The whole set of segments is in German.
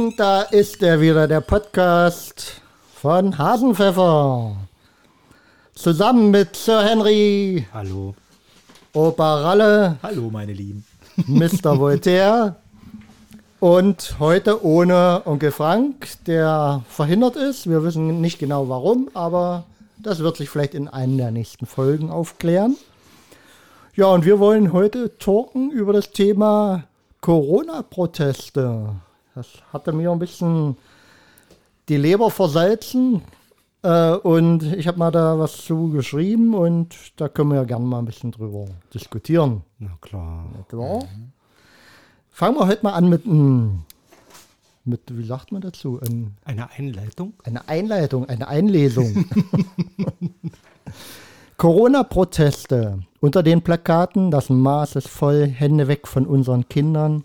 Und da ist er wieder, der Podcast von Hasenpfeffer. Zusammen mit Sir Henry, Hallo. Opa Ralle, Hallo, meine Lieben. Mr. Voltaire und heute ohne Onkel Frank, der verhindert ist. Wir wissen nicht genau warum, aber das wird sich vielleicht in einer der nächsten Folgen aufklären. Ja, und wir wollen heute talken über das Thema Corona-Proteste. Das hatte mir ein bisschen die Leber versalzen. Äh, und ich habe mal da was zu geschrieben und da können wir ja gerne mal ein bisschen drüber diskutieren. Na klar. Klar. Fangen wir heute mal an mit einem, mit, wie sagt man dazu? Ein, Eine Einleitung? eine Einleitung, eine Einlesung. Corona-Proteste. Unter den Plakaten, das Maß ist voll, Hände weg von unseren Kindern.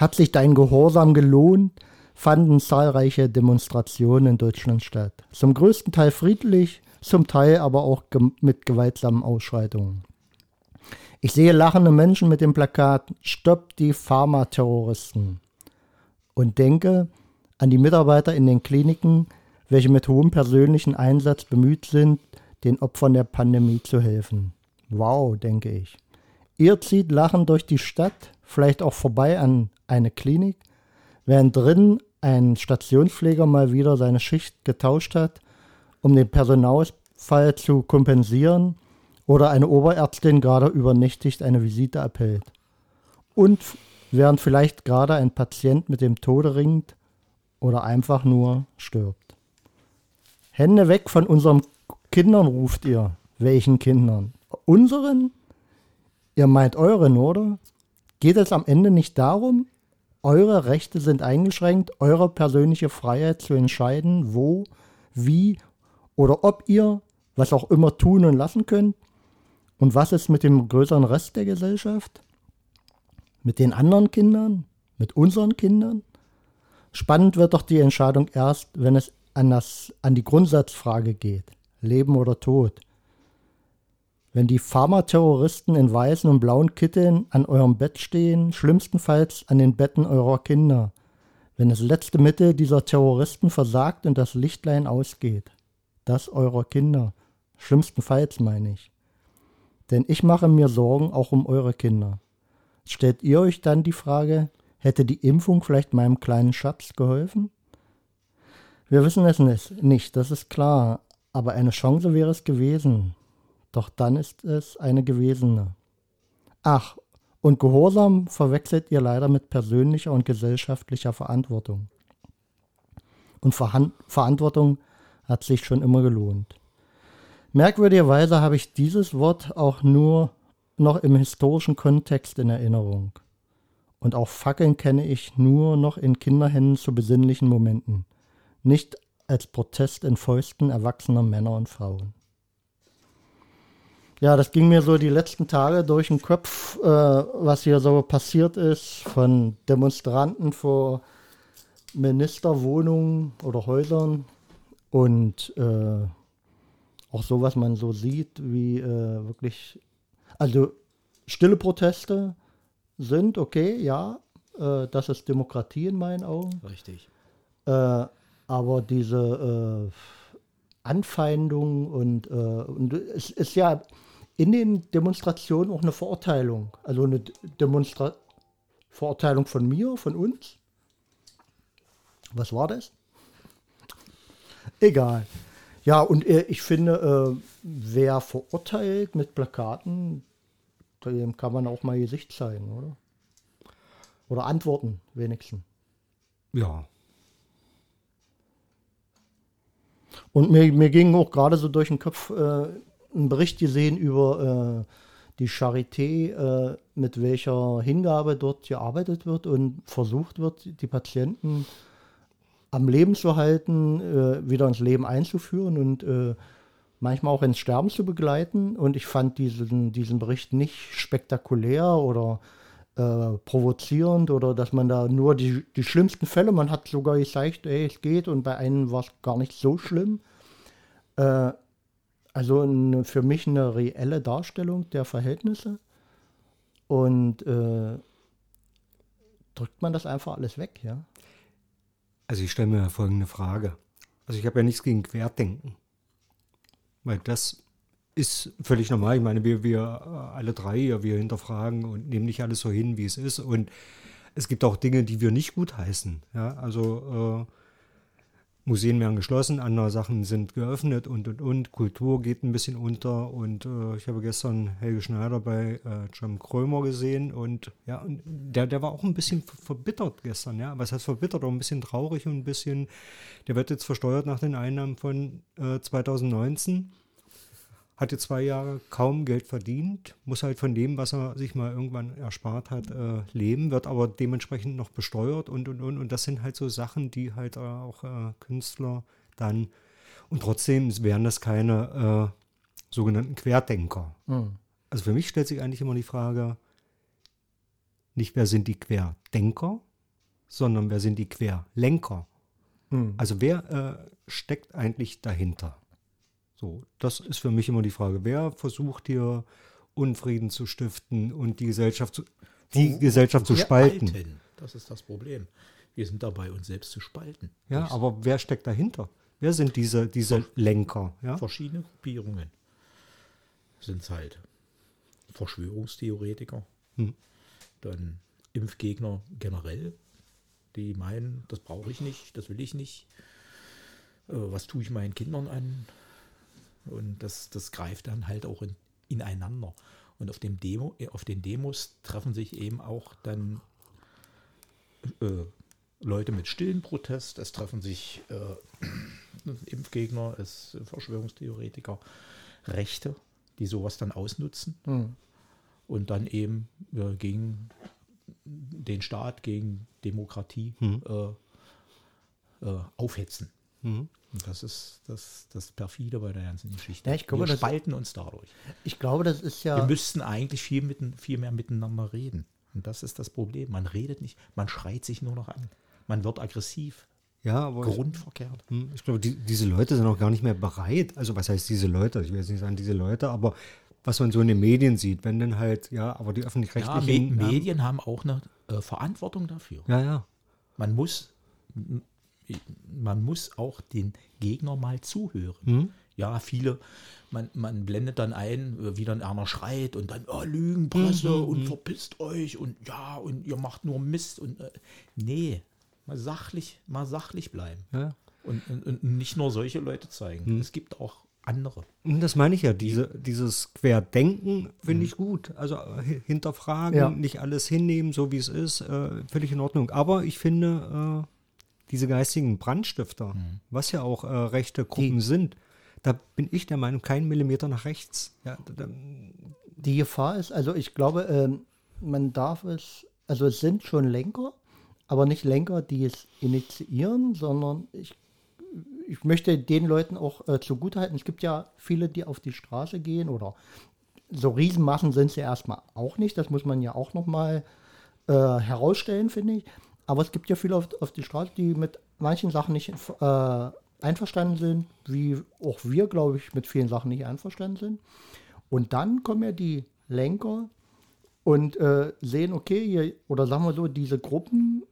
Hat sich dein Gehorsam gelohnt? Fanden zahlreiche Demonstrationen in Deutschland statt. Zum größten Teil friedlich, zum Teil aber auch ge mit gewaltsamen Ausschreitungen. Ich sehe lachende Menschen mit dem Plakat Stopp die Pharmaterroristen und denke an die Mitarbeiter in den Kliniken, welche mit hohem persönlichen Einsatz bemüht sind, den Opfern der Pandemie zu helfen. Wow, denke ich. Ihr zieht lachend durch die Stadt, vielleicht auch vorbei an eine Klinik, während drin ein Stationspfleger mal wieder seine Schicht getauscht hat, um den Personalausfall zu kompensieren oder eine Oberärztin gerade übernächtigt eine Visite abhält. Und während vielleicht gerade ein Patient mit dem Tode ringt oder einfach nur stirbt. Hände weg von unseren Kindern ruft ihr. Welchen Kindern? Unseren? Ihr meint euren, oder? Geht es am Ende nicht darum, eure Rechte sind eingeschränkt, eure persönliche Freiheit zu entscheiden, wo, wie oder ob ihr was auch immer tun und lassen könnt? Und was ist mit dem größeren Rest der Gesellschaft? Mit den anderen Kindern? Mit unseren Kindern? Spannend wird doch die Entscheidung erst, wenn es an, das, an die Grundsatzfrage geht. Leben oder Tod. Wenn die Pharmaterroristen in weißen und blauen Kitteln an eurem Bett stehen, schlimmstenfalls an den Betten eurer Kinder. Wenn das letzte Mittel dieser Terroristen versagt und das Lichtlein ausgeht. Das eurer Kinder. Schlimmstenfalls meine ich. Denn ich mache mir Sorgen auch um eure Kinder. Stellt ihr euch dann die Frage, hätte die Impfung vielleicht meinem kleinen Schatz geholfen? Wir wissen es nicht, das ist klar, aber eine Chance wäre es gewesen. Doch dann ist es eine gewesene. Ach, und Gehorsam verwechselt ihr leider mit persönlicher und gesellschaftlicher Verantwortung. Und Verhan Verantwortung hat sich schon immer gelohnt. Merkwürdigerweise habe ich dieses Wort auch nur noch im historischen Kontext in Erinnerung. Und auch Fackeln kenne ich nur noch in Kinderhänden zu besinnlichen Momenten, nicht als Protest in Fäusten erwachsener Männer und Frauen. Ja, das ging mir so die letzten Tage durch den Kopf, äh, was hier so passiert ist von Demonstranten vor Ministerwohnungen oder Häusern und äh, auch so, was man so sieht, wie äh, wirklich, also stille Proteste sind okay, ja, äh, das ist Demokratie in meinen Augen. Richtig. Äh, aber diese äh, Anfeindung und, und es ist ja in den Demonstrationen auch eine Verurteilung. Also eine Demonstra Verurteilung von mir, von uns. Was war das? Egal. Ja, und äh, ich finde, äh, wer verurteilt mit Plakaten, dem kann man auch mal Gesicht zeigen, oder? Oder antworten, wenigstens. Ja. Und mir, mir ging auch gerade so durch den Kopf äh, ein Bericht gesehen über äh, die Charité, äh, mit welcher Hingabe dort gearbeitet wird und versucht wird, die Patienten am Leben zu halten, äh, wieder ins Leben einzuführen und äh, manchmal auch ins Sterben zu begleiten. Und ich fand diesen, diesen Bericht nicht spektakulär oder äh, provozierend oder dass man da nur die, die schlimmsten Fälle, man hat sogar gezeigt, ey, es geht und bei einem war es gar nicht so schlimm. Also eine, für mich eine reelle Darstellung der Verhältnisse. Und äh, drückt man das einfach alles weg, ja? Also ich stelle mir folgende Frage. Also ich habe ja nichts gegen Querdenken. Weil das ist völlig normal. Ich meine, wir, wir äh, alle drei, ja, wir hinterfragen und nehmen nicht alles so hin, wie es ist. Und es gibt auch Dinge, die wir nicht gut heißen. Ja, also äh, Museen werden geschlossen, andere Sachen sind geöffnet und und und. Kultur geht ein bisschen unter und äh, ich habe gestern Helge Schneider bei äh, John Krömer gesehen und ja, und der, der war auch ein bisschen verbittert gestern, ja. Was heißt verbittert? Auch ein bisschen traurig und ein bisschen, der wird jetzt versteuert nach den Einnahmen von äh, 2019 hat jetzt zwei Jahre kaum Geld verdient, muss halt von dem, was er sich mal irgendwann erspart hat, äh, leben, wird aber dementsprechend noch besteuert und und und. Und das sind halt so Sachen, die halt äh, auch äh, Künstler dann. Und trotzdem wären das keine äh, sogenannten Querdenker. Mhm. Also für mich stellt sich eigentlich immer die Frage, nicht wer sind die Querdenker, sondern wer sind die Querlenker. Mhm. Also wer äh, steckt eigentlich dahinter? So, das ist für mich immer die Frage. Wer versucht hier Unfrieden zu stiften und die Gesellschaft zu, die Gesellschaft zu spalten? spalten. Das ist das Problem. Wir sind dabei, uns selbst zu spalten. Ja, Durch aber wer steckt dahinter? Wer sind diese, diese Lenker? Ja? verschiedene Gruppierungen. Sind es halt Verschwörungstheoretiker, Hm. dann Impfgegner generell, die meinen, das brauche ich nicht, das will ich nicht. Äh, was tue ich meinen Kindern an? Und das, das greift dann halt auch in, ineinander. Und auf, dem Demo, äh, auf den Demos treffen sich eben auch dann äh, Leute mit stillen Protest, es treffen sich äh, Impfgegner, es Verschwörungstheoretiker, Rechte, die sowas dann ausnutzen Mhm. und dann eben äh, gegen den Staat, gegen Demokratie Mhm. äh, äh, aufhetzen. Mhm. Das ist das, das perfide bei der ganzen Geschichte. Ja, ich glaube, Wir das- spalten uns dadurch. Ich glaube, das ist ja. Wir müssten eigentlich viel, mitten, viel mehr miteinander reden. Und das ist das Problem. Man redet nicht, man schreit sich nur noch an. Man wird aggressiv, Ja, aber ich, grundverkehrt. hm, ich glaube, die, diese Leute sind auch gar nicht mehr bereit. Also was heißt diese Leute? Ich will jetzt nicht sagen diese Leute, aber was man so in den Medien sieht, wenn dann halt, ja, aber die Ja, öffentlich-rechtlichen. Ja, Medien haben auch eine äh, Verantwortung dafür. ja, ja. Man muss, man muss auch den Gegner mal zuhören. Mhm. Ja, viele, man, man blendet dann ein, äh, wie dann einer schreit und dann, oh, Lügenpresse Mhm, und verpisst euch und ja, und ihr macht nur Mist und äh, nee, mal sachlich, mal sachlich bleiben. ja. Und, und, und nicht nur solche Leute zeigen. Mhm. Es gibt auch andere. Und das meine ich ja, diese, dieses Querdenken finde ich gut. Also äh, hinterfragen, Ja. nicht alles hinnehmen, so wie es ist, äh, völlig in Ordnung. Aber ich finde, äh, diese geistigen Brandstifter, was ja auch äh, rechte Gruppen sind, da bin ich der Meinung, kein Millimeter nach rechts. Ja, da, da, Die Gefahr ist, also ich glaube, ähm, man darf es, also es sind schon Lenker, aber nicht Lenker, die es initiieren, sondern ich, ich möchte den Leuten auch äh, zugutehalten. Es gibt ja viele, die auf die Straße gehen oder so Riesenmassen sind ja erstmal auch nicht. Das muss man ja auch nochmal äh, herausstellen, finde ich. Aber es gibt ja viele auf, auf die Straße, die mit manchen Sachen nicht äh, einverstanden sind, wie auch wir, glaube ich, mit vielen Sachen nicht einverstanden sind. Und dann kommen ja die Lenker und äh, sehen, okay, hier, oder sagen wir so, diese Gruppen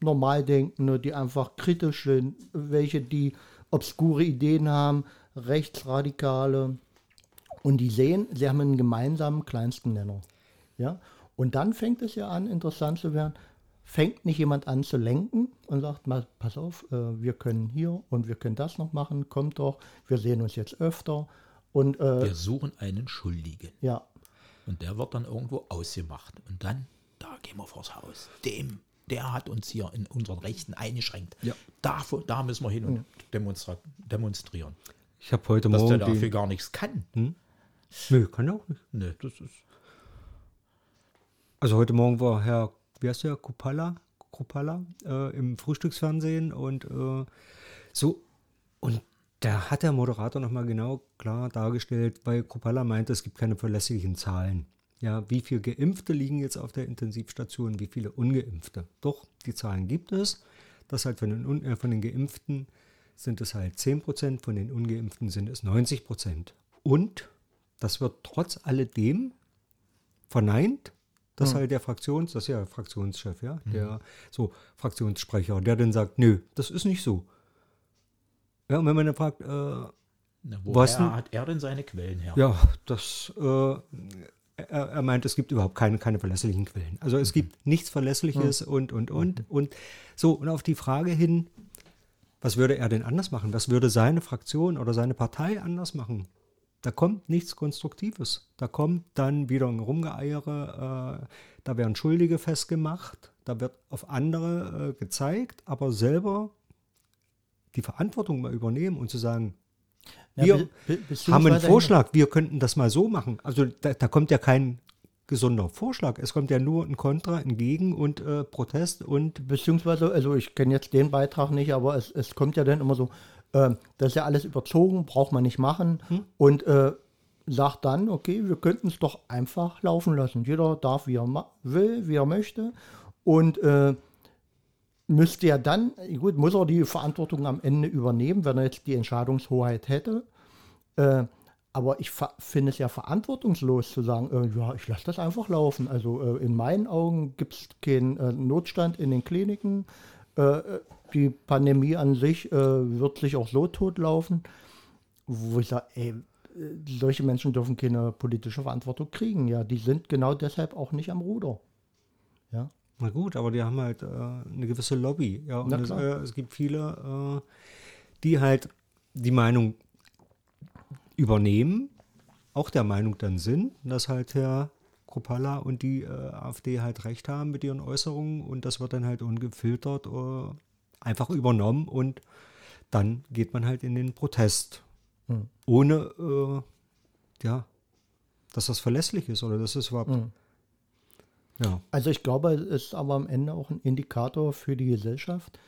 Normaldenkende, die einfach kritisch sind, welche, die obskure Ideen haben, Rechtsradikale. Und die sehen, sie haben einen gemeinsamen kleinsten Nenner. Ja? Und dann fängt es ja an, interessant zu werden. Fängt nicht jemand an zu lenken und sagt, mal, pass auf, äh, wir können hier und wir können das noch machen, kommt doch, wir sehen uns jetzt öfter. Und äh, Wir suchen einen Schuldigen. ja, Und der wird dann irgendwo ausgemacht. Und dann, da gehen wir vors Haus. Dem, der hat uns hier in unseren Rechten eingeschränkt. Ja. Da, da müssen wir hin und demonstra demonstrieren. ich habe heute Dass Morgen. der dafür gar nichts kann. nö, kann er auch nicht. Nee, das ist. Also heute Morgen war Herr, wie heißt der, Kupala, Kupala äh, im Frühstücksfernsehen und äh, so. Und da hat der Moderator nochmal genau klar dargestellt, weil Kupala meinte, es gibt keine verlässlichen Zahlen. Ja, wie viele Geimpfte liegen jetzt auf der Intensivstation, wie viele Ungeimpfte. Doch, die Zahlen gibt es. Das halt von den, äh, von den Geimpften sind es halt 10 Prozent, von den Ungeimpften sind es 90 Prozent. Und das wird trotz alledem verneint, Das ist halt der Fraktions, das ist ja Fraktionschef, ja, der so Fraktionssprecher, der dann sagt, nö, das ist nicht so. Ja, und wenn man dann fragt, äh, Na, Was denn? woher hat er denn seine Quellen her? ja, das, äh, er, er meint, es gibt überhaupt keine, keine verlässlichen Quellen. Also es gibt nichts Verlässliches und, und, und. Und so, und auf die Frage hin, was würde er denn anders machen? Was würde seine Fraktion oder seine Partei anders machen? Da kommt nichts Konstruktives. Da kommt dann wieder ein Rumgeeiere, äh, da werden Schuldige festgemacht, da wird auf andere äh, gezeigt, aber selber die Verantwortung mal übernehmen und zu sagen, Ja, wir be- be- haben einen Vorschlag, wir könnten das mal so machen. Also da, da kommt ja kein gesunder Vorschlag, es kommt ja nur ein Kontra, ein Gegen und äh, Protest und Beziehungsweise, also ich kenne jetzt den Beitrag nicht, aber es, es kommt ja dann immer so, äh, das ist ja alles überzogen, braucht man nicht machen. Und äh, sagt dann, okay, wir könnten es doch einfach laufen lassen. Jeder darf, wie er will, wie er möchte. Und äh, müsste ja dann, gut, muss er die Verantwortung am Ende übernehmen, wenn er jetzt die Entscheidungshoheit hätte. Äh, aber ich finde es ja verantwortungslos zu sagen, äh, ja, ich lasse das einfach laufen. Also äh, in meinen Augen gibt es keinen äh, Notstand in den Kliniken. Die Pandemie an sich äh, wird sich auch so totlaufen, wo ich sage, ey, solche Menschen dürfen keine politische Verantwortung kriegen. Ja, die sind genau deshalb auch nicht am Ruder. Ja. na gut, aber die haben halt äh, eine gewisse Lobby. Ja, und es, äh, es gibt viele, äh, die halt die Meinung übernehmen, auch der Meinung dann sind, dass halt Herr Kropala und die äh, AfD halt recht haben mit ihren Äußerungen und das wird dann halt ungefiltert äh, einfach übernommen und dann geht man halt in den Protest. Hm. Ohne, äh, ja, dass das verlässlich ist oder dass es überhaupt, Hm. ja. Also ich glaube, es ist aber am Ende auch ein Indikator für die Gesellschaft.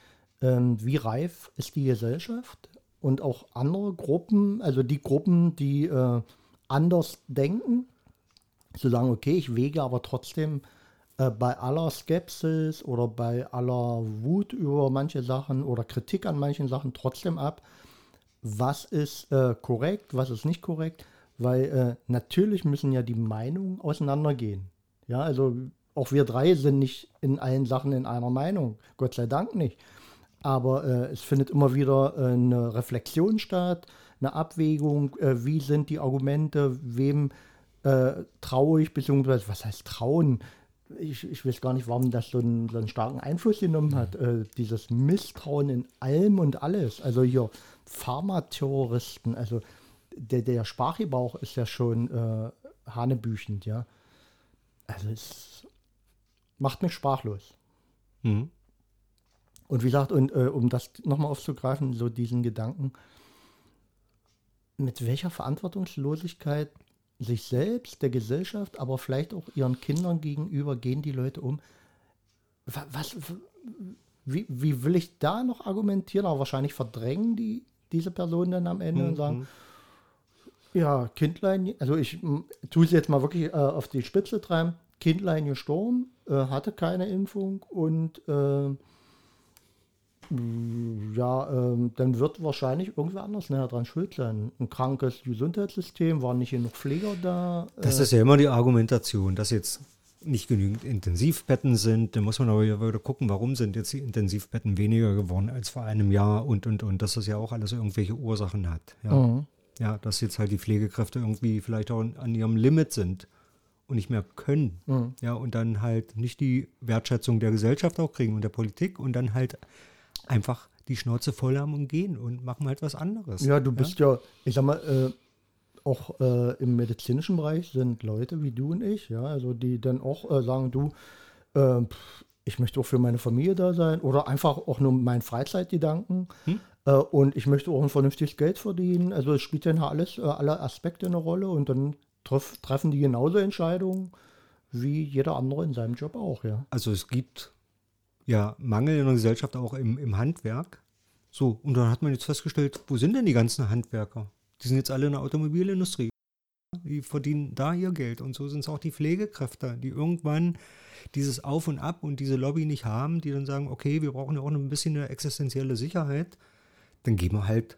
Ähm, wie reif ist die Gesellschaft und auch andere Gruppen, also die Gruppen, die äh, anders denken, zu sagen, okay, ich wege aber trotzdem äh, bei aller Skepsis oder bei aller Wut über manche Sachen oder Kritik an manchen Sachen trotzdem ab, was ist äh, korrekt, was ist nicht korrekt, weil äh, natürlich müssen ja die Meinungen auseinandergehen. Ja, also auch wir drei sind nicht in allen Sachen in einer Meinung, Gott sei Dank nicht. Aber äh, es findet immer wieder äh, eine Reflexion statt, eine Abwägung, wie sind die Argumente, wem äh, traue ich, beziehungsweise was heißt trauen? Ich, ich weiß gar nicht, warum das so einen, so einen starken Einfluss genommen hat. Äh, dieses Misstrauen in allem und alles. Also hier Pharmaterroristen, also der, der Sprachgebrauch ist ja schon äh, hanebüchend, ja. Also es macht mich sprachlos. Mhm. Und wie gesagt, und äh, um das nochmal aufzugreifen, so diesen Gedanken, mit welcher Verantwortungslosigkeit sich selbst, der Gesellschaft, aber vielleicht auch ihren Kindern gegenüber gehen die Leute um. Wa- Was, wie, wie will ich da noch argumentieren? Aber wahrscheinlich verdrängen die diese Personen dann am Ende und sagen, ja, Kindlein, also ich tue es jetzt mal wirklich äh, auf die Spitze treiben. Kindlein gestorben, äh, hatte keine Impfung und äh, ja, ähm, dann wird wahrscheinlich irgendwer anders näher dran schuld sein. Ein krankes Gesundheitssystem, waren nicht genug Pfleger da. Das ist ja immer die Argumentation, dass jetzt nicht genügend Intensivbetten sind. Da muss man aber wieder gucken, warum sind jetzt die Intensivbetten weniger geworden als vor einem Jahr und, und, und, dass das ja auch alles irgendwelche Ursachen hat. Ja, Mhm. ja dass jetzt halt die Pflegekräfte irgendwie vielleicht auch an ihrem Limit sind und nicht mehr können. Mhm. Ja, und dann halt nicht die Wertschätzung der Gesellschaft auch kriegen und der Politik und dann halt einfach die Schnauze voll haben und gehen und machen halt was anderes. Ja, du bist ja, ich sag mal, äh, auch äh, im medizinischen Bereich sind Leute wie du und ich, ja, also die dann auch äh, sagen, du, äh, pff, ich möchte auch für meine Familie da sein oder einfach auch nur mein Freizeitgedanken äh, und ich möchte auch ein vernünftiges Geld verdienen. Also es spielt dann alles, äh, alle Aspekte eine Rolle und dann treff, treffen die genauso Entscheidungen wie jeder andere in seinem Job auch, ja. Also es gibt ja Mangel in der Gesellschaft auch im, im Handwerk. So, und dann hat man jetzt festgestellt, wo sind denn die ganzen Handwerker? Die sind jetzt alle in der Automobilindustrie. Die verdienen da ihr Geld. Und so sind es auch die Pflegekräfte, die irgendwann dieses Auf und Ab und diese Lobby nicht haben, die dann sagen, okay, wir brauchen ja auch noch ein bisschen eine existenzielle Sicherheit. Dann gehen wir halt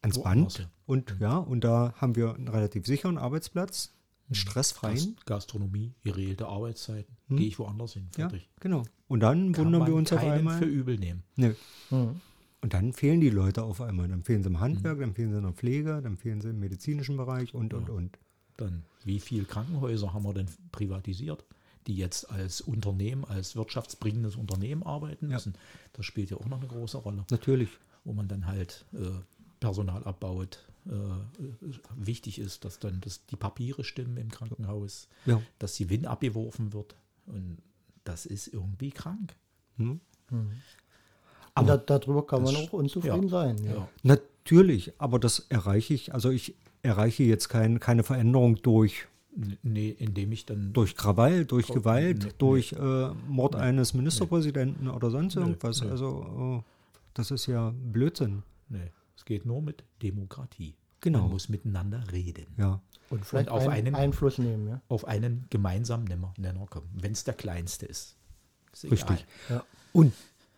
ans Band. Und ja, und da haben wir einen relativ sicheren Arbeitsplatz. Einen stressfreien. Gast- Gastronomie, geregelte Arbeitszeiten. Gehe ich woanders hin. Ja, Fertig. genau. Und dann Kann wundern wir uns auf einmal. für übel nehmen. Nö. Mhm. Und dann fehlen die Leute auf einmal. Dann fehlen sie im Handwerk, dann fehlen sie in der Pflege, dann fehlen sie im medizinischen Bereich und, und, und. Dann, wie viele Krankenhäuser haben wir denn privatisiert, die jetzt als Unternehmen, als wirtschaftsbringendes Unternehmen arbeiten Ja. müssen? Das spielt ja auch noch eine große Rolle, Natürlich. wo man dann halt äh, Personal abbaut. Äh, wichtig ist, dass dann das, die Papiere stimmen im Krankenhaus, Ja. dass die Win abgeworfen wird. Und das ist irgendwie krank. Hm? Und da, darüber kann man auch unzufrieden ja. sein. Ja. Ja. Natürlich, aber das erreiche ich. Also ich erreiche jetzt kein, keine Veränderung durch, Nee, indem ich dann durch Krawall, durch Oh, Gewalt, nee, durch äh, Mord eines Ministerpräsidenten oder sonst Nee, irgendwas. nee. Also äh, das ist ja Blödsinn. Nee, es geht nur mit Demokratie. Genau. Man muss miteinander reden. Ja. Und vielleicht Und auf ein, einen- Einfluss nehmen. Ja. Auf einen gemeinsamen Nenner, Nenner kommen, wenn es der kleinste ist. ist egal. Richtig. Ja. Und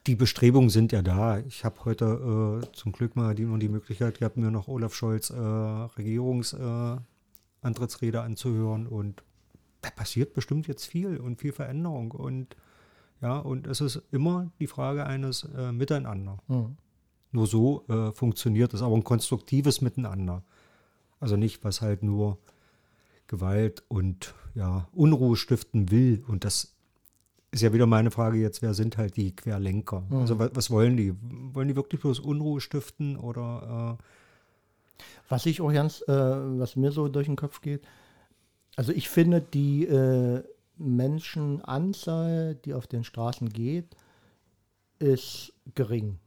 die Bestrebungen sind ja da. Ich habe heute äh, zum Glück mal die, nur die Möglichkeit gehabt, mir noch Olaf Scholz äh, Regierungsantrittsrede äh, anzuhören und da passiert bestimmt jetzt viel und viel Veränderung und ja, und es ist immer die Frage eines äh, Miteinander. Mhm. Nur so äh, funktioniert es, aber ein konstruktives Miteinander. Also nicht, was halt nur Gewalt und ja, Unruhe stiften will. Und das ist ja wieder meine Frage jetzt, wer sind halt die Querlenker? Also was, was wollen die? Wollen die wirklich bloß Unruhe stiften oder Was ich auch ganz, äh, was mir so durch den Kopf geht, also ich finde die äh, Menschenanzahl, die auf den Straßen geht, ist gering.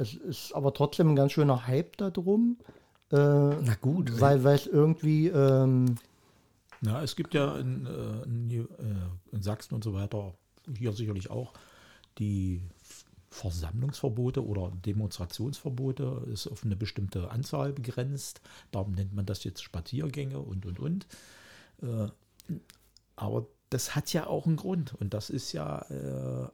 Es ist aber trotzdem ein ganz schöner Hype darum. Äh, Na gut, weil es irgendwie, ähm, Na, es gibt ja in, äh, in, äh, in Sachsen und so weiter, hier sicherlich auch, die Versammlungsverbote oder Demonstrationsverbote ist auf eine bestimmte Anzahl begrenzt. Darum nennt man das jetzt Spaziergänge und, und, und. Äh, aber das hat ja auch einen Grund und das ist ja äh,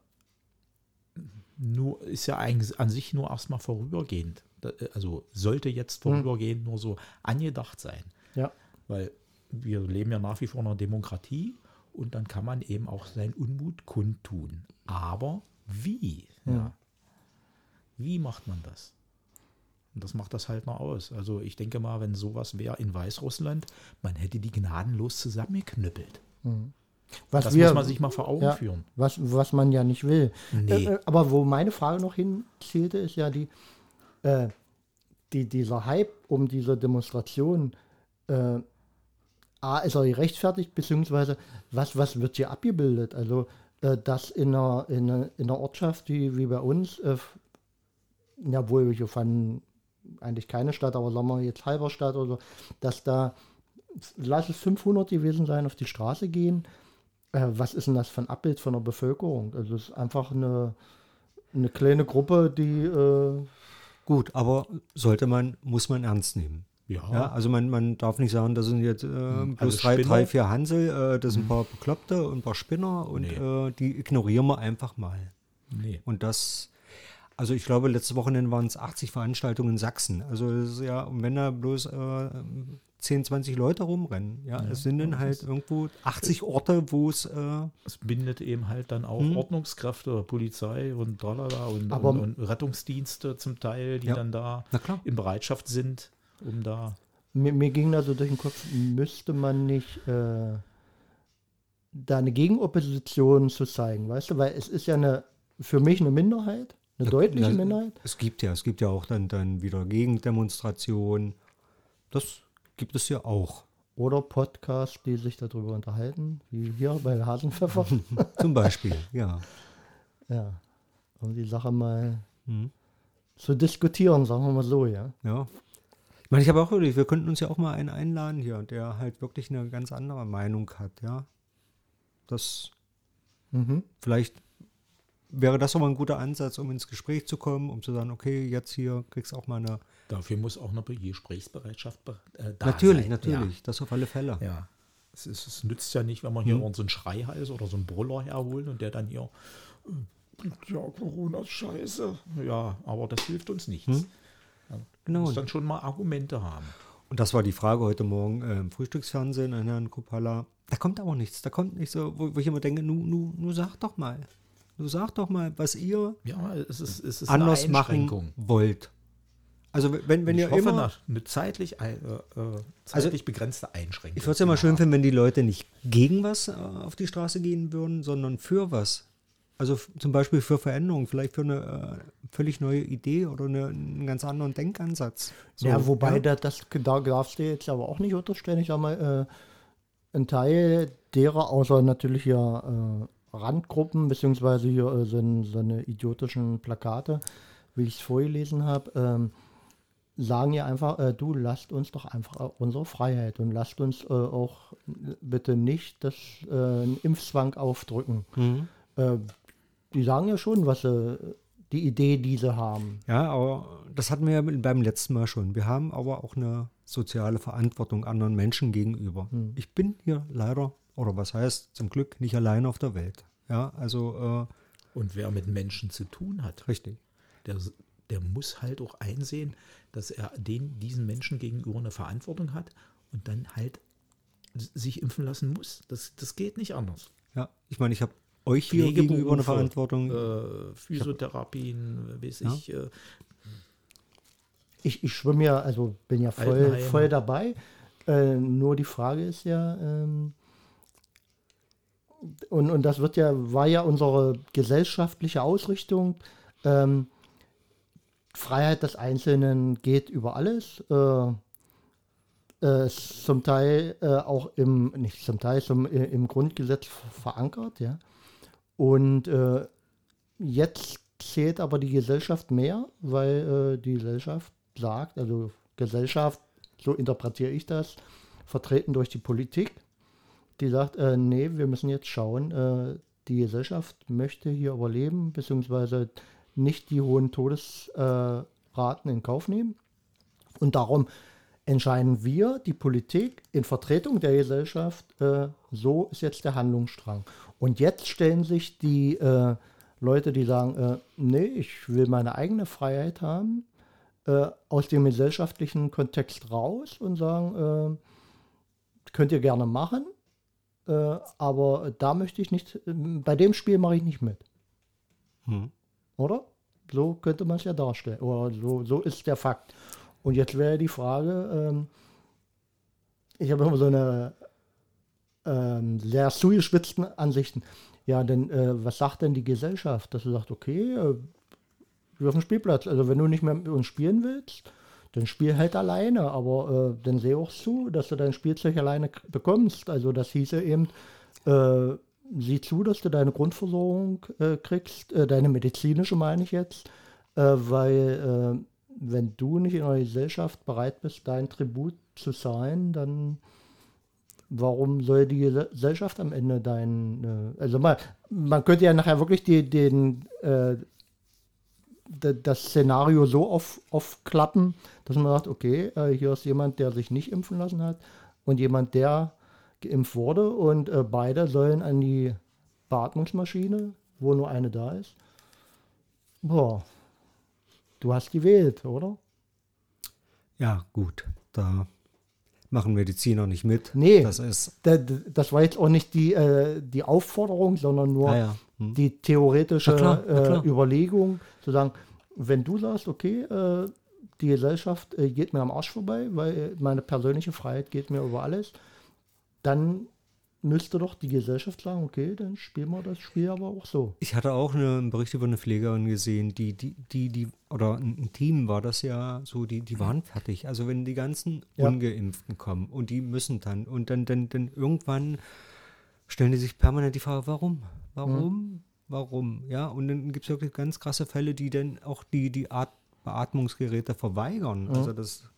nur, ist ja eigentlich an sich nur erstmal vorübergehend. Da- Also sollte jetzt vorübergehend nur so angedacht sein. ja, Weil wir leben ja nach wie vor in einer Demokratie und dann kann man eben auch seinen Unmut kundtun. Aber wie? Ja. Wie macht man das? Und das macht das halt noch aus. Also ich denke mal, wenn sowas wäre in Weißrussland, man hätte die gnadenlos zusammengeknüppelt. Was Das wir, muss man sich mal vor Augen ja, führen. Was, was man ja nicht will. Nee. Äh, äh, aber wo meine Frage noch hinzielte, ist ja die, äh, die dieser Hype um diese Demonstration, äh, A, ist er gerechtfertigt, beziehungsweise was, was wird hier abgebildet? Also, äh, dass in einer, in, einer, in einer Ortschaft wie, wie bei uns, äh, ja, wohl, wir fanden eigentlich keine Stadt, aber sagen wir jetzt Halberstadt oder so, dass da, lass es 500 gewesen sein, auf die Straße gehen. Äh, was ist denn das für ein Abbild von der Bevölkerung? Also, es ist einfach eine, eine kleine Gruppe, die, äh, gut, aber sollte man, muss man ernst nehmen. Ja, Ja, also man, man darf nicht sagen, das sind jetzt äh, bloß Alles drei, Spinner. drei, vier Hansel, äh, das sind ein paar Bekloppte und ein paar Spinner und Nee. äh, die ignorieren wir einfach mal. nee. Und das, also ich glaube, letzte Wochenende waren es 80 Veranstaltungen in Sachsen. Also das ist ja, wenn da bloß äh, 10, 20 Leute rumrennen, ja, es sind dann halt irgendwo 80 Orte, wo es, äh, Es bindet eben halt dann auch Ordnungskräfte, Polizei und tralala und, Aber- und, und Rettungsdienste zum Teil, die Ja. dann da in Bereitschaft sind, um da. mir, mir ging da so durch den Kopf, müsste man nicht äh, da eine Gegenopposition zu zeigen, weißt du? Weil es ist ja eine, für mich eine Minderheit, eine deutliche Ja, Minderheit. Es gibt ja, es gibt ja auch dann, dann wieder Gegendemonstrationen. Das gibt es ja auch. Oder Podcasts, die sich darüber unterhalten, wie hier bei Hasenpfeffer. Zum Beispiel, ja. ja, um die Sache mal Mhm. zu diskutieren, sagen wir mal so, ja. Ja. Ich meine, ich habe auch überlegt, wir könnten uns ja auch mal einen einladen hier, der halt wirklich eine ganz andere Meinung hat, ja. Das Mhm. vielleicht wäre das aber ein guter Ansatz, um ins Gespräch zu kommen, um zu sagen, okay, jetzt hier kriegst du auch mal eine. Dafür muss auch eine Gesprächsbereitschaft be- äh, da natürlich, sein. natürlich, das auf alle Fälle. Ja. ja. Es, ist, es nützt ja nicht, wenn man hier so einen Schreihals oder so einen Brüller herholen und der dann hier. äh, Ja, Corona ist scheiße. Ja, aber das hilft uns nichts. Man Genau. muss dann schon mal Argumente haben. Und das war die Frage heute Morgen äh, im Frühstücksfernsehen an Herrn Kupala. Da kommt aber nichts. Da kommt nicht so, wo, wo ich immer denke, nu, nu, nu sag doch mal. Nu sag doch mal, was ihr Ja, es ist, es ist anders machen wollt. Also wenn, wenn ich ihr hoffe, immer... nach eine zeitlich, ein- äh, äh, zeitlich begrenzte Einschränkung. Ich würde es ja mal schön finden, wenn die Leute nicht gegen was äh, auf die Straße gehen würden, sondern für was. Also zum Beispiel für Veränderung, vielleicht für eine äh, völlig neue Idee oder eine, einen ganz anderen Denkansatz. So, ja, wobei Da, das da darfst du jetzt aber auch nicht unterstellen. Ich sag mal, äh, ein Teil derer, außer natürlich hier äh, Randgruppen, beziehungsweise hier äh, so, so eine idiotischen Plakate, wie ich es vorgelesen habe, ähm, sagen ja einfach, äh, du lasst uns doch einfach äh, unsere Freiheit und lasst uns äh, auch bitte nicht das äh, einen Impfzwang aufdrücken. Mhm. Äh, die sagen ja schon, was sie, die Idee, die sie haben. Ja, aber das hatten wir ja beim letzten Mal schon. Wir haben aber auch eine soziale Verantwortung anderen Menschen gegenüber. Ich bin hier leider, oder was heißt zum Glück, nicht allein auf der Welt. Ja, also Und wer mit Menschen zu tun hat, äh, richtig. der, der muss halt auch einsehen, dass er den, diesen Menschen gegenüber eine Verantwortung hat und dann halt sich impfen lassen muss. Das, das geht nicht anders. Ja, ich meine, ich habe euch hier gegenüber eine Verantwortung. Äh, Physiotherapien, weiß Ja. ich. Äh, Ich, ich schwimme ja, also bin ja voll, voll dabei. Äh, nur die Frage ist ja, ähm, und, und das wird ja, war ja unsere gesellschaftliche Ausrichtung. Ähm, Freiheit des Einzelnen geht über alles. Äh, äh, zum Teil äh, auch im, nicht zum Teil, zum, äh, im Grundgesetz verankert, ja. Und äh, jetzt zählt aber die Gesellschaft mehr, weil äh, die Gesellschaft sagt, also Gesellschaft, so interpretiere ich das, vertreten durch die Politik, die sagt, nee, wir müssen jetzt schauen, die Gesellschaft möchte hier überleben, beziehungsweise nicht die hohen Todesraten Raten in Kauf nehmen. Und darum entscheiden wir, die Politik, in Vertretung der Gesellschaft, äh, so ist jetzt der Handlungsstrang. Und jetzt stellen sich die äh, Leute, die sagen, äh, nee, ich will meine eigene Freiheit haben, aus dem gesellschaftlichen Kontext raus und sagen, könnt ihr gerne machen, aber da möchte ich nicht, bei dem Spiel mache ich nicht mit. Hm. Oder? So könnte man es ja darstellen. Oder so, so ist der Fakt. Und jetzt wäre die Frage, ähm, ich habe immer so eine ähm, sehr zugespitzten Ansichten. Ja, denn äh, was sagt denn die Gesellschaft? Dass sie sagt, okay, äh, wir auf dem Spielplatz. Also wenn du nicht mehr mit uns spielen willst, dann spiel halt alleine. Aber äh, dann sehe auch zu, dass du dein Spielzeug alleine bekommst. Also das hieße eben, äh, sieh zu, dass du deine Grundversorgung äh, kriegst, äh, deine medizinische meine ich jetzt, äh, weil äh, wenn du nicht in einer Gesellschaft bereit bist, dein Tribut zu zahlen, dann warum soll die Gesellschaft am Ende dein, äh, also mal, man könnte ja nachher wirklich die, den, äh, das Szenario so auf, aufklappen, dass man sagt, okay, hier ist jemand, der sich nicht impfen lassen hat und jemand, der geimpft wurde und äh, beide sollen an die Beatmungsmaschine, wo nur eine da ist. Boah, du hast gewählt, oder? Ja, gut. Da machen Mediziner nicht mit. Nee. Das ist. Da- da- Das war jetzt auch nicht die, äh, die Aufforderung, sondern nur Ah, ja. Hm. die theoretische Na klar, na klar. Äh, Überlegung, zu sagen, wenn du sagst, okay, äh, die Gesellschaft äh, geht mir am Arsch vorbei, weil meine persönliche Freiheit geht mir über alles, dann müsste doch die Gesellschaft sagen, okay, dann spielen wir das Spiel aber auch so. Ich hatte auch eine, einen Bericht über eine Pflegerin gesehen, die, die, die, die, oder ein Team war das ja so, die, die waren fertig. Also wenn die ganzen Ja. Ungeimpften kommen und die müssen dann und dann, dann, dann irgendwann stellen die sich permanent die Frage, warum? Warum? Warum? Ja, und dann gibt es wirklich ganz krasse Fälle, die dann auch die, die Art Beatmungsgeräte verweigern. Also das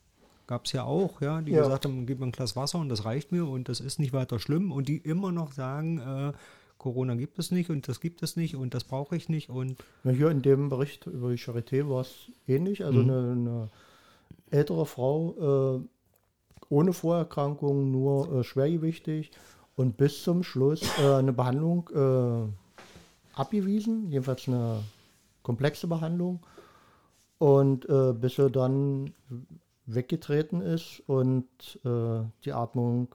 gab es ja auch, ja, die Ja. gesagt haben, gib mir ein Glas Wasser und das reicht mir und das ist nicht weiter schlimm und die immer noch sagen, äh, Corona gibt es nicht und das gibt es nicht und das brauche ich nicht und Ja, hier in dem Bericht über die Charité war es ähnlich. Also Mhm. eine, eine ältere Frau äh, ohne Vorerkrankung, nur äh, schwergewichtig und bis zum Schluss äh, eine Behandlung äh, abgewiesen, jedenfalls eine komplexe Behandlung. Und äh, bis sie dann weggetreten ist und äh, die Atmung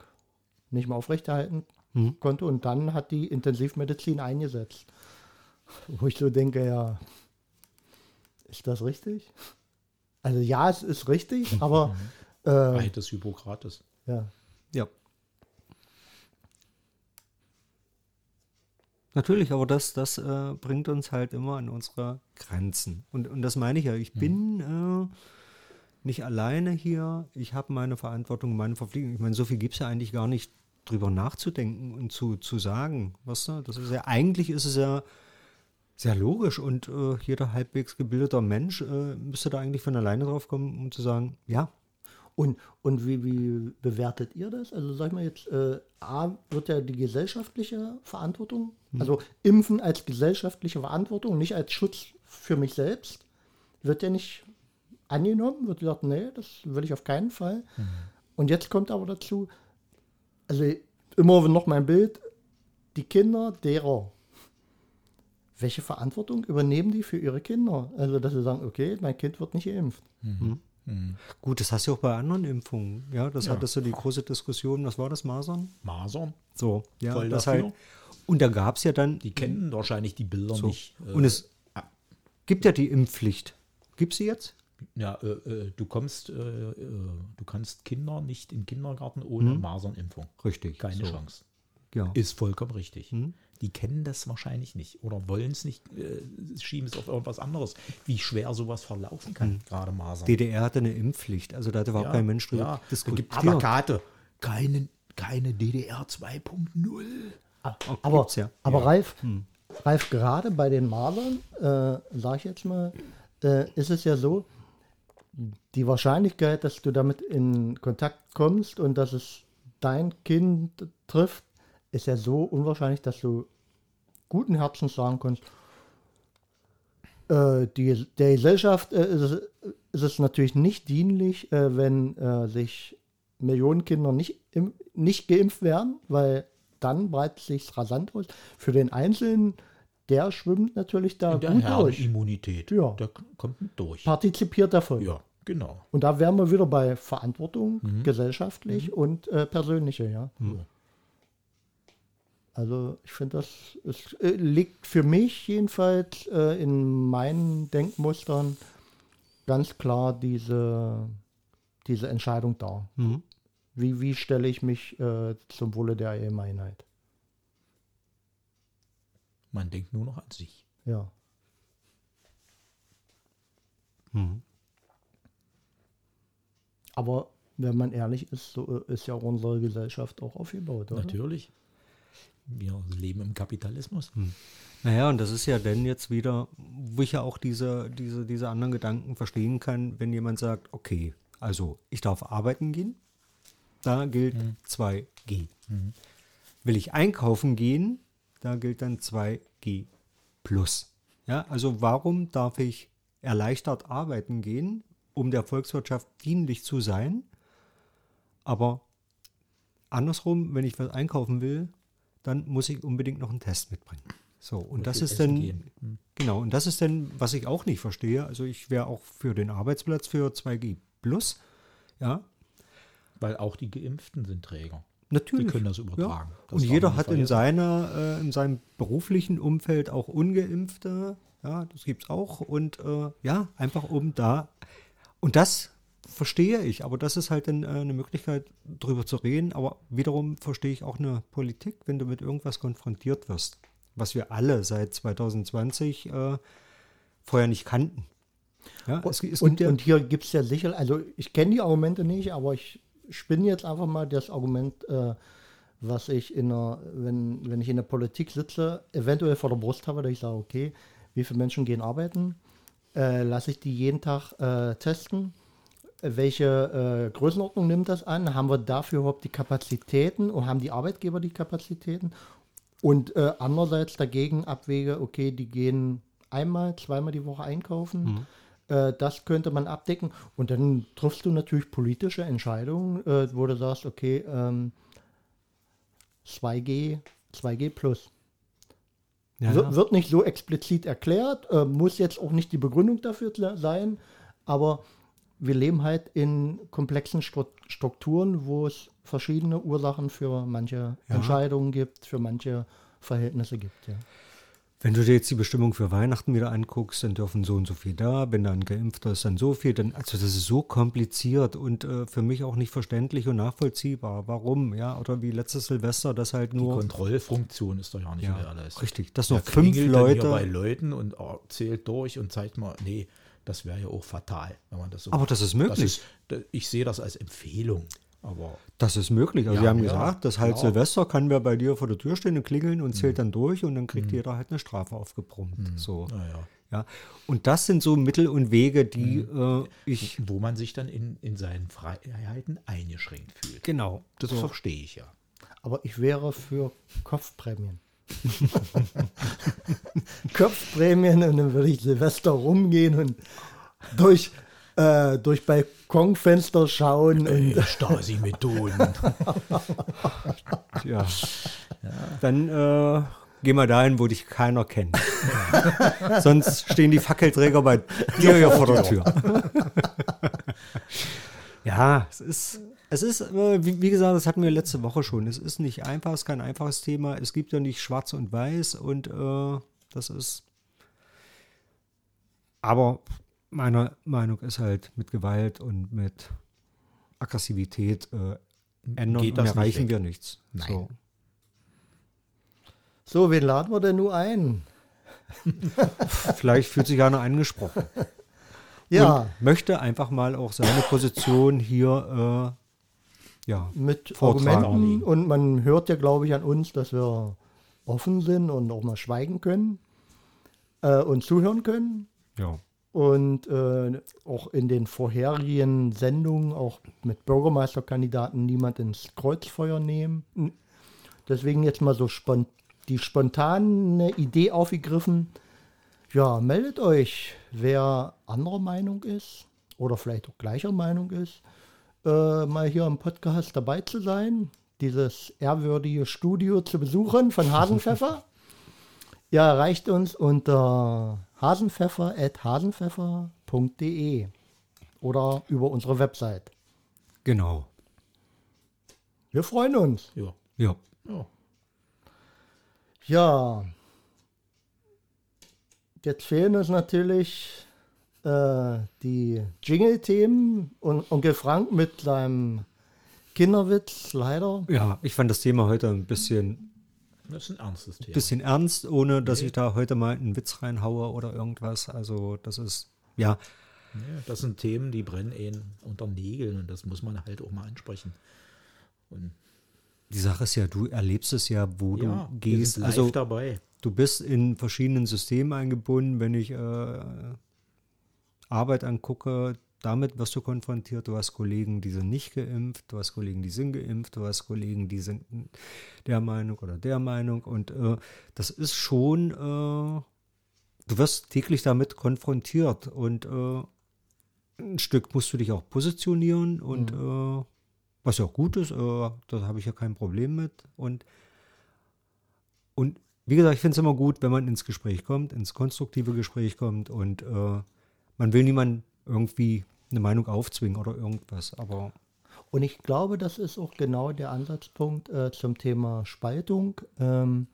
nicht mehr aufrechterhalten Mhm. konnte. Und dann hat die Intensivmedizin eingesetzt. Wo ich so denke, ja, ist das richtig? Also ja, es ist richtig, aber äh, Eid des Hippokrates. ja. Ja. Natürlich, aber das, das äh, bringt uns halt immer an unsere Grenzen. Und, und das meine ich ja. Ich bin äh, nicht alleine hier. Ich habe meine Verantwortung, meine Verpflichtung. Ich meine, so viel gibt es ja eigentlich gar nicht drüber nachzudenken und zu, zu sagen. Weißt du? Das ist ja, eigentlich ist es ja sehr logisch und äh, jeder halbwegs gebildeter Mensch äh, müsste da eigentlich von alleine drauf kommen, um zu sagen, ja, Und, und wie, wie bewertet ihr das? Also sag ich mal jetzt, äh, A wird ja die gesellschaftliche Verantwortung, also Impfen als gesellschaftliche Verantwortung, nicht als Schutz für mich selbst, wird ja nicht angenommen, wird gesagt, nee, das will ich auf keinen Fall. Und jetzt kommt aber dazu, also immer noch mein Bild, die Kinder derer. Welche Verantwortung übernehmen die für ihre Kinder? Also, dass sie sagen, okay, mein Kind wird nicht geimpft. Gut, das hast du auch bei anderen Impfungen. Ja, das Ja. hattest du die große Diskussion, was war das, Masern? Masern, So, ja, Voll das dafür. halt. Und da gab es ja dann, die kennen wahrscheinlich die Bilder so, nicht. Äh, und es gibt ja die Impfpflicht. Gibt sie jetzt? Ja, äh, äh, du kommst, äh, äh, du kannst Kinder nicht in den Kindergarten ohne Masernimpfung. Richtig. Keine so. Chance. Ja. Ist vollkommen richtig. Die kennen das wahrscheinlich nicht oder wollen es nicht, äh, schieben es auf irgendwas anderes. Wie schwer sowas verlaufen kann, gerade Masern. DDR hatte eine Impfpflicht, also da hat überhaupt kein Mensch drüber ja. diskutiert. Aber Kate, keine, keine DDR 2.0. Aber, gibt's ja. aber Ralf, Ralf, gerade bei den Malern, äh, sag ich jetzt mal, äh, ist es ja so, die Wahrscheinlichkeit, dass du damit in Kontakt kommst und dass es dein Kind trifft, ist ja so unwahrscheinlich, dass du guten Herzens sagen kannst, äh, die, der Gesellschaft äh, ist, es, ist es natürlich nicht dienlich, äh, wenn äh, sich Millionen Kinder nicht, im, nicht geimpft werden, weil dann breitet sich rasant aus. Für den Einzelnen, der schwimmt natürlich da Der gut durch, Herdenimmunität. Ja. Der kommt durch. partizipiert davon. Ja, genau. Und da wären wir wieder bei Verantwortung, Mhm. gesellschaftlich und äh, persönliche, ja. Also ich finde, das es, äh, liegt für mich jedenfalls äh, in meinen Denkmustern ganz klar diese, diese Entscheidung dar. Mhm. Wie, wie stelle ich mich äh, zum Wohle der Allgemeinheit? Man denkt nur noch an sich. Ja. Mhm. Aber wenn man ehrlich ist, so äh, ist ja unsere Gesellschaft auch aufgebaut, oder? Natürlich. Wir leben im Kapitalismus. Naja, und das ist ja dann jetzt wieder, wo ich ja auch diese, diese, diese anderen Gedanken verstehen kann, wenn jemand sagt, okay, also ich darf arbeiten gehen, da gilt 2G. Will ich einkaufen gehen, da gilt dann 2G plus. Ja, also warum darf ich erleichtert arbeiten gehen, um der Volkswirtschaft dienlich zu sein, aber andersrum, wenn ich was einkaufen will, dann muss ich unbedingt noch einen Test mitbringen. So, und das ist dann, gehen. Hm. genau, und das ist dann, was ich auch nicht verstehe. Also ich wäre auch für den Arbeitsplatz für 2G plus, ja, Weil auch die Geimpften sind Träger. Natürlich. Die können das übertragen. Ja. Das und jeder hat in, seiner, äh, in seinem beruflichen Umfeld auch Ungeimpfte, ja, das gibt es auch. Und äh, ja, einfach um da, und das verstehe ich, aber das ist halt dann äh, eine Möglichkeit, drüber zu reden. Aber wiederum verstehe ich auch eine Politik, wenn du mit irgendwas konfrontiert wirst, was wir alle seit 2020 äh, vorher nicht kannten. Ja, es, es und, ja, und hier gibt es ja sicher, also ich kenne die Argumente nicht, aber ich spinne jetzt einfach mal das Argument, äh, was ich in der, wenn, wenn ich in der Politik sitze, eventuell vor der Brust habe, dass ich sage, okay, wie viele Menschen gehen arbeiten, äh, lasse ich die jeden Tag äh, testen, welche äh, Größenordnung nimmt das an, haben wir dafür überhaupt die Kapazitäten und haben die Arbeitgeber die Kapazitäten? Und äh, andererseits dagegen abwäge, okay, die gehen einmal, zweimal die Woche einkaufen. Äh, das könnte man abdecken. Und dann triffst du natürlich politische Entscheidungen, äh, wo du sagst, okay, ähm, 2G, 2G plus. ja, ja. Wird nicht so explizit erklärt, äh, muss jetzt auch nicht die Begründung dafür sein, aber wir leben halt in komplexen Stru- Strukturen, wo es verschiedene Ursachen für manche Ja. Entscheidungen gibt, für manche Verhältnisse gibt. Ja. Wenn du dir jetzt die Bestimmung für Weihnachten wieder anguckst, dann dürfen so und so viel da, wenn dann Geimpfter ist, dann so viel. Dann, also das ist so kompliziert und äh, für mich auch nicht verständlich und nachvollziehbar. Warum? Ja, oder wie letztes Silvester, das halt Die nur. Kontrollfunktion ist doch ja nicht Ja, gewährleistet. richtig, dass nur fünf klingelt dann hier bei Leute. Leuten und oh, zählt durch und zeigt mal, nee, das wäre ja auch fatal, wenn man das so Aber das ist möglich. Das ist, ich sehe das als Empfehlung. Aber Das ist möglich. Also Ja, sie haben ja, gesagt, dass halt klar. Silvester kann wer bei dir vor der Tür stehen und klingeln und zählt dann durch und dann kriegt jeder halt eine Strafe aufgebrummt. So. naja. Ja. Und das sind so Mittel und Wege, die äh, ich. Wo man sich dann in, in seinen Freiheiten eingeschränkt fühlt. Genau. Das so. verstehe ich ja. Aber ich wäre für Kopfprämien. Kopfprämien und dann würde ich Silvester rumgehen und durch, äh, durch Balkonfenster schauen und Stasi-Methoden. Ja. Dann äh, geh mal dahin, wo dich keiner kennt. Sonst stehen die Fackelträger bei dir hier vor der Tür. ja, es ist, es ist, äh, wie, wie gesagt, das hatten wir letzte Woche schon. Es ist nicht einfach, es ist kein einfaches Thema. Es gibt ja nicht schwarz und weiß und äh, das ist. Aber meine Meinung ist halt, mit Gewalt und mit Aggressivität äh, ändern Geht und das nicht erreichen weg. wir nichts. Nein. So. so, wen laden wir denn nur ein? Vielleicht fühlt sich einer angesprochen. Ja, Und möchte einfach mal auch seine Position hier äh, ja, mit Vortragen. Argumenten und man hört ja, glaube ich, an uns, dass wir offen sind und auch mal schweigen können äh, und zuhören können. ja. Und äh, auch in den vorherigen Sendungen auch mit Bürgermeisterkandidaten niemand ins Kreuzfeuer nehmen. Deswegen jetzt mal so spon die spontane Idee aufgegriffen. Ja, meldet euch, wer anderer Meinung ist oder vielleicht auch gleicher Meinung ist, äh, mal hier im Podcast dabei zu sein, dieses ehrwürdige Studio zu besuchen von Hasenpfeffer. Ihr erreicht uns unter hasenpfeffer.hasenpfeffer.de oder über unsere Website. Genau. Wir freuen uns. ja. Ja. ja. Ja, jetzt fehlen uns natürlich äh, die Jingle-Themen und Onkel Frank mit seinem Kinderwitz leider. Ja, ich fand das Thema heute ein bisschen, Das ist ein ernstes Thema. bisschen ernst, ohne dass ich da heute mal einen Witz reinhaue oder irgendwas. Also das ist, ja, Ja, das sind Themen, die brennen einen unter den Nägeln und das muss man halt auch mal ansprechen. Und die Sache ist ja, du erlebst es ja, wo ja, du gehst. Also dabei. du bist in verschiedenen Systemen eingebunden. Wenn ich äh, Arbeit angucke, damit wirst du konfrontiert. Du hast Kollegen, die sind nicht geimpft, du hast Kollegen, die sind geimpft, du hast Kollegen, die sind der Meinung oder der Meinung. Und äh, das ist schon, äh, du wirst täglich damit konfrontiert. Und äh, ein Stück musst du dich auch positionieren und äh, was ja auch gut ist, äh, da habe ich ja kein Problem mit. Und und wie gesagt, ich finde es immer gut, wenn man ins Gespräch kommt, ins konstruktive Gespräch kommt und äh, man will niemand irgendwie eine Meinung aufzwingen oder irgendwas. Aber Und ich glaube, das ist auch genau der Ansatzpunkt äh, zum Thema Spaltung. Ähm,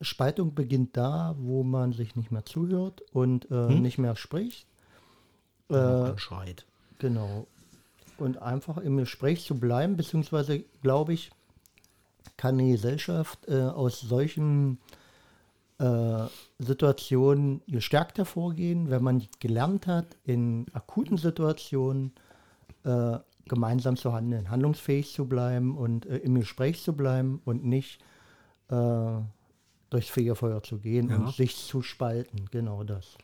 Spaltung beginnt da, wo man sich nicht mehr zuhört und äh, nicht mehr spricht. Äh, anschreit. Genau. Und einfach im Gespräch zu bleiben, beziehungsweise glaube ich, kann die Gesellschaft äh, aus solchen äh, Situationen gestärkt hervorgehen, wenn man gelernt hat, in akuten Situationen äh, gemeinsam zu handeln, handlungsfähig zu bleiben und äh, im Gespräch zu bleiben und nicht äh, durchs Fegefeuer zu gehen Ja. und sich zu spalten. Genau das.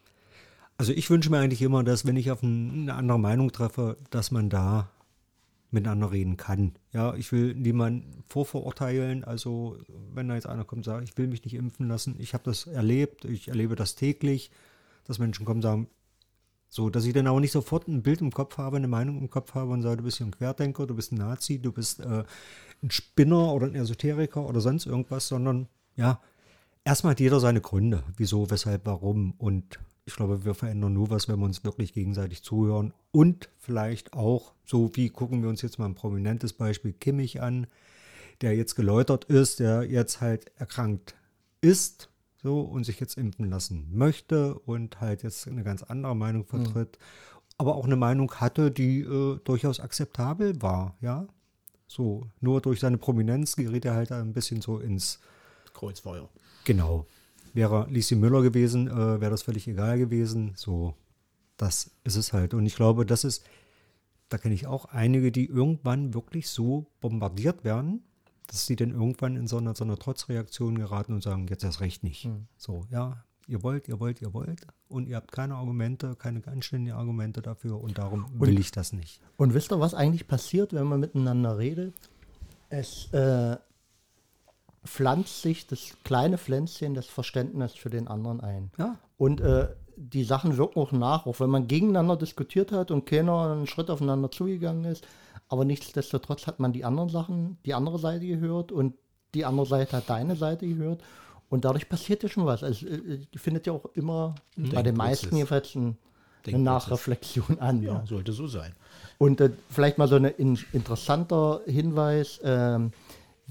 also ich wünsche mir eigentlich immer, dass wenn ich auf ein, eine andere Meinung treffe, dass man da miteinander reden kann. Ja, ich will niemanden vorverurteilen. Also wenn da jetzt einer kommt und sagt, ich will mich nicht impfen lassen, ich habe das erlebt, ich erlebe das täglich, dass Menschen kommen und sagen, so, dass ich dann auch nicht sofort ein Bild im Kopf habe, eine Meinung im Kopf habe und sage, du bist hier ein Querdenker, du bist ein Nazi, du bist äh, ein Spinner oder ein Esoteriker oder sonst irgendwas, sondern ja, erstmal hat jeder seine Gründe, wieso, weshalb, warum. Und ich glaube, wir verändern nur was, wenn wir uns wirklich gegenseitig zuhören und vielleicht auch, so wie gucken wir uns jetzt mal ein prominentes Beispiel Kimmich an, der jetzt geläutert ist, der jetzt halt erkrankt ist, so und sich jetzt impfen lassen möchte und halt jetzt eine ganz andere Meinung vertritt, mhm. aber auch eine Meinung hatte, die äh, durchaus akzeptabel war, ja. So, nur durch seine Prominenz gerät er halt ein bisschen so ins Kreuzfeuer. Genau. Wäre Lisi Müller gewesen, äh, wäre das völlig egal gewesen. So, das ist es halt. Und ich glaube, das ist, da kenne ich auch einige, die irgendwann wirklich so bombardiert werden, dass sie dann irgendwann in so einer, so einer Trotzreaktion geraten und sagen, jetzt erst recht nicht. Mhm. So, ja, ihr wollt, ihr wollt, ihr wollt. Und ihr habt keine Argumente, keine anständigen Argumente dafür und darum und, will ich das nicht. Und wisst ihr, was eigentlich passiert, wenn man miteinander redet? Es äh, pflanzt sich das kleine Pflänzchen das Verständnis für den anderen ein. Ja. Und äh, die Sachen wirken auch nach, auch wenn man gegeneinander diskutiert hat und keiner einen Schritt aufeinander zugegangen ist. Aber nichtsdestotrotz hat man die anderen Sachen, die andere Seite gehört und die andere Seite hat deine Seite gehört. Und dadurch passiert ja schon was. Also, äh, findet ja auch immer Denk bei den meisten jedenfalls ein, eine Nachreflexion an. Ja, ja, sollte so sein. Und äh, vielleicht mal so ein in, interessanter Hinweis. Ähm,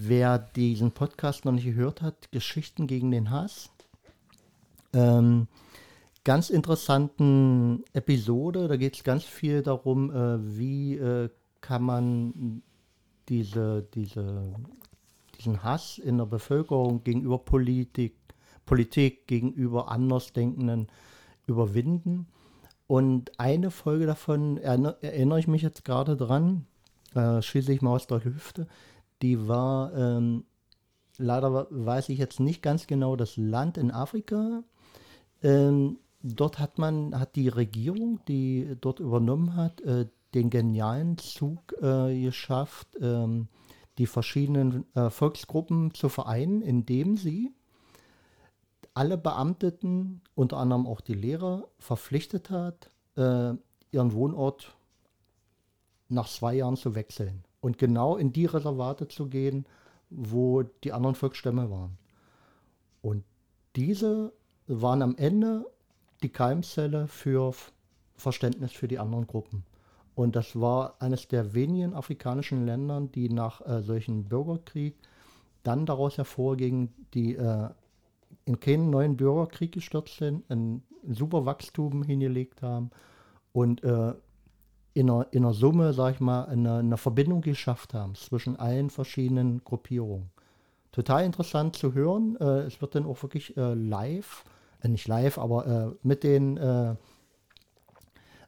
Wer diesen Podcast noch nicht gehört hat, Geschichten gegen den Hass. Ähm, ganz interessanten Episode, da geht es ganz viel darum, äh, wie äh, kann man diese, diese, diesen Hass in der Bevölkerung gegenüber Politik, Politik gegenüber Andersdenkenden überwinden. Und eine Folge davon erinnere, ich mich jetzt gerade dran, äh, schieße ich mal aus der Hüfte die war, ähm, leider weiß ich jetzt nicht ganz genau das Land in Afrika. Ähm, dort hat man, hat die Regierung, die dort übernommen hat, äh, den genialen Zug äh, geschafft, ähm, die verschiedenen äh, Volksgruppen zu vereinen, indem sie alle Beamteten, unter anderem auch die Lehrer, verpflichtet hat, äh, ihren Wohnort nach zwei Jahren zu wechseln und genau in die Reservate zu gehen, wo die anderen Volksstämme waren. Und diese waren am Ende die Keimzelle für Verständnis für die anderen Gruppen. Und das war eines der wenigen afrikanischen Länder, die nach äh, solchen Bürgerkrieg dann daraus hervorgingen, die äh, in keinen neuen Bürgerkrieg gestürzt sind, ein super Wachstum hingelegt haben und äh, in einer, in einer Summe, sag ich mal, eine, eine Verbindung geschafft haben zwischen allen verschiedenen Gruppierungen. Total interessant zu hören. Äh, es wird dann auch wirklich äh, live, äh, nicht live, aber äh, mit den äh,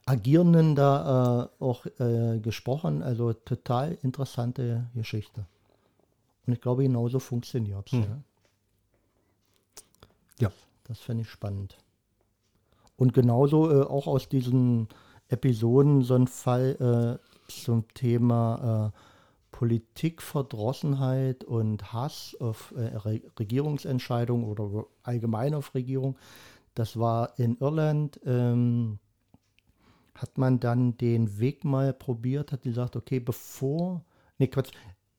Agierenden da äh, auch gesprochen. Also total interessante Geschichte. Und ich glaube, genauso funktioniert es. Hm. Ja. ja. Das fände ich spannend. Und genauso auch aus diesen Episoden so ein Fall äh, zum Thema äh, Politikverdrossenheit und Hass auf äh, Re Regierungsentscheidungen oder allgemein auf Regierung. Das war in Irland. Ähm, hat man dann den Weg mal probiert, hat gesagt, okay, bevor, nee, Quatsch,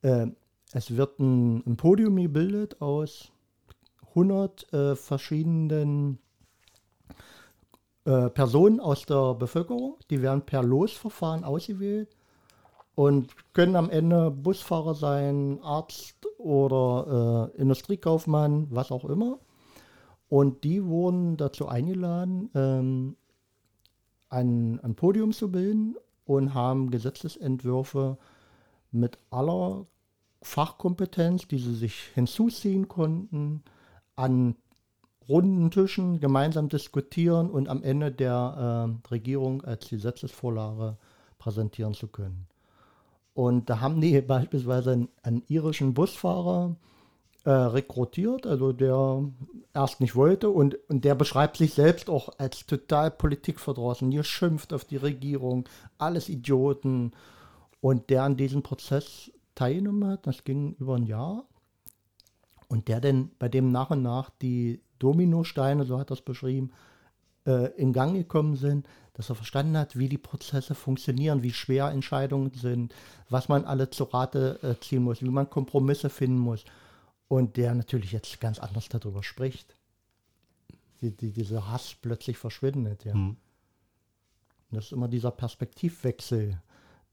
äh, es wird ein, ein, Podium gebildet aus 100 äh, verschiedenen äh, Personen aus der Bevölkerung, die werden per Losverfahren ausgewählt und können am Ende Busfahrer sein, Arzt oder äh, Industriekaufmann, was auch immer. Und die wurden dazu eingeladen, ähm, ein, ein Podium zu bilden und haben Gesetzesentwürfe mit aller Fachkompetenz, die sie sich hinzuziehen konnten, an runden Tischen gemeinsam diskutieren und am Ende der äh, Regierung als Gesetzesvorlage präsentieren zu können. Und da haben die beispielsweise einen, einen irischen Busfahrer äh, rekrutiert, also der erst nicht wollte und, und der beschreibt sich selbst auch als total politikverdrossen, ihr schimpft auf die Regierung, alles Idioten. Und der an diesem Prozess teilgenommen hat, das ging über ein Jahr. Und der denn bei dem nach und nach die Dominosteine, so hat er es beschrieben, äh, in Gang gekommen sind, dass er verstanden hat, wie die Prozesse funktionieren, wie schwer Entscheidungen sind, was man alle zu Rate äh, ziehen muss, wie man Kompromisse finden muss. Und der natürlich jetzt ganz anders darüber spricht. die, die, dieser Hass plötzlich verschwindet, ja. Hm. Und das ist immer dieser Perspektivwechsel,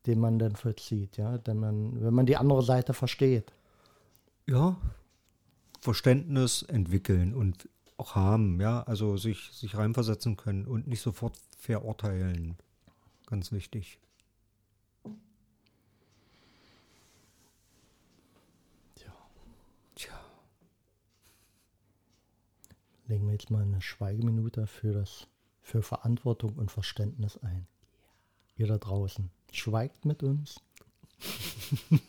den man dann vollzieht, ja, denn man, wenn man die andere Seite versteht. Ja, Verständnis entwickeln und auch haben, ja, also sich, sich reinversetzen können und nicht sofort verurteilen. Ganz wichtig. Tja. Legen wir jetzt mal eine Schweigeminute für das, für Verantwortung und Verständnis ein. Ihr da draußen, schweigt mit uns.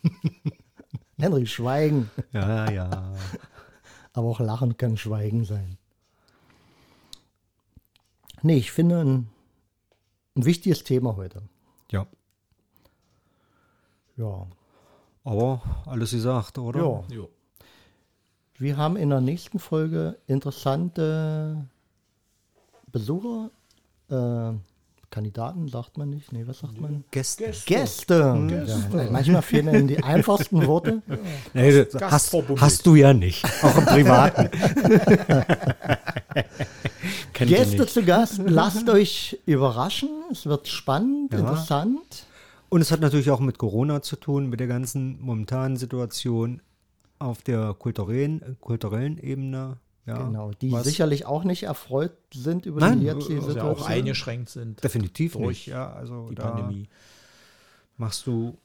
Henry, schweigen. Ja, ja. Aber auch Lachen kann Schweigen sein. Nee, ich finde ein, ein wichtiges Thema heute. Ja. Ja. Aber alles gesagt, oder? Ja. Jo. Wir haben in der nächsten Folge interessante Besucher, äh, Kandidaten, sagt man nicht. Nee, was sagt man? Gäste. Gäste. Ja, manchmal fehlen ihnen die einfachsten Worte. Nee, das hast, hast du ja nicht. Auch im Privaten. Gäste zu Gast, lasst euch überraschen. Es wird spannend, Ja. interessant. Und es hat natürlich auch mit Corona zu tun, mit der ganzen momentanen Situation auf der kulturellen, kulturellen Ebene. Ja, Genau, die was sicherlich auch nicht erfreut sind über Nein, die jetzige Also ja auch Situation. eingeschränkt sind definitiv durch nicht. Ja, also die da Pandemie. machst du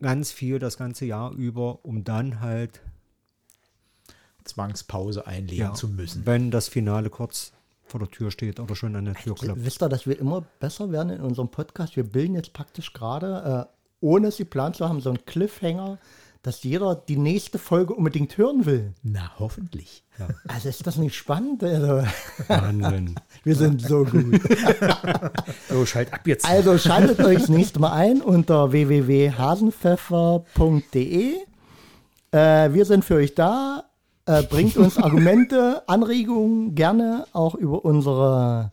ganz viel das ganze Jahr über, um dann halt Zwangspause einlegen ja, zu müssen. wenn das Finale kurz vor der Tür steht oder schon an der Tür klopft. Wisst ihr, dass wir immer besser werden in unserem Podcast? Wir bilden jetzt praktisch gerade, äh, ohne es geplant zu haben, so einen Cliffhanger, dass jeder die nächste Folge unbedingt hören will. Na, hoffentlich. Also ist das nicht spannend? Also, Wahnsinn. wir sind so gut. So, schalt ab jetzt. Also schaltet euch das nächste Mal ein unter www.hasenpfeffer.de. Äh, wir sind für euch da. Äh, bringt uns Argumente, Anregungen gerne auch über unsere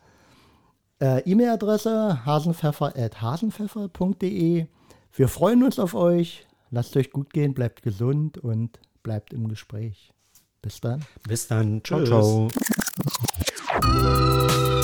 äh, E-Mail-Adresse hasenpfeffer.hasenpfeffer.de. Wir freuen uns auf euch. Lasst euch gut gehen, bleibt gesund und bleibt im Gespräch. Bis dann. Bis dann. Ciao, Tschüss. ciao.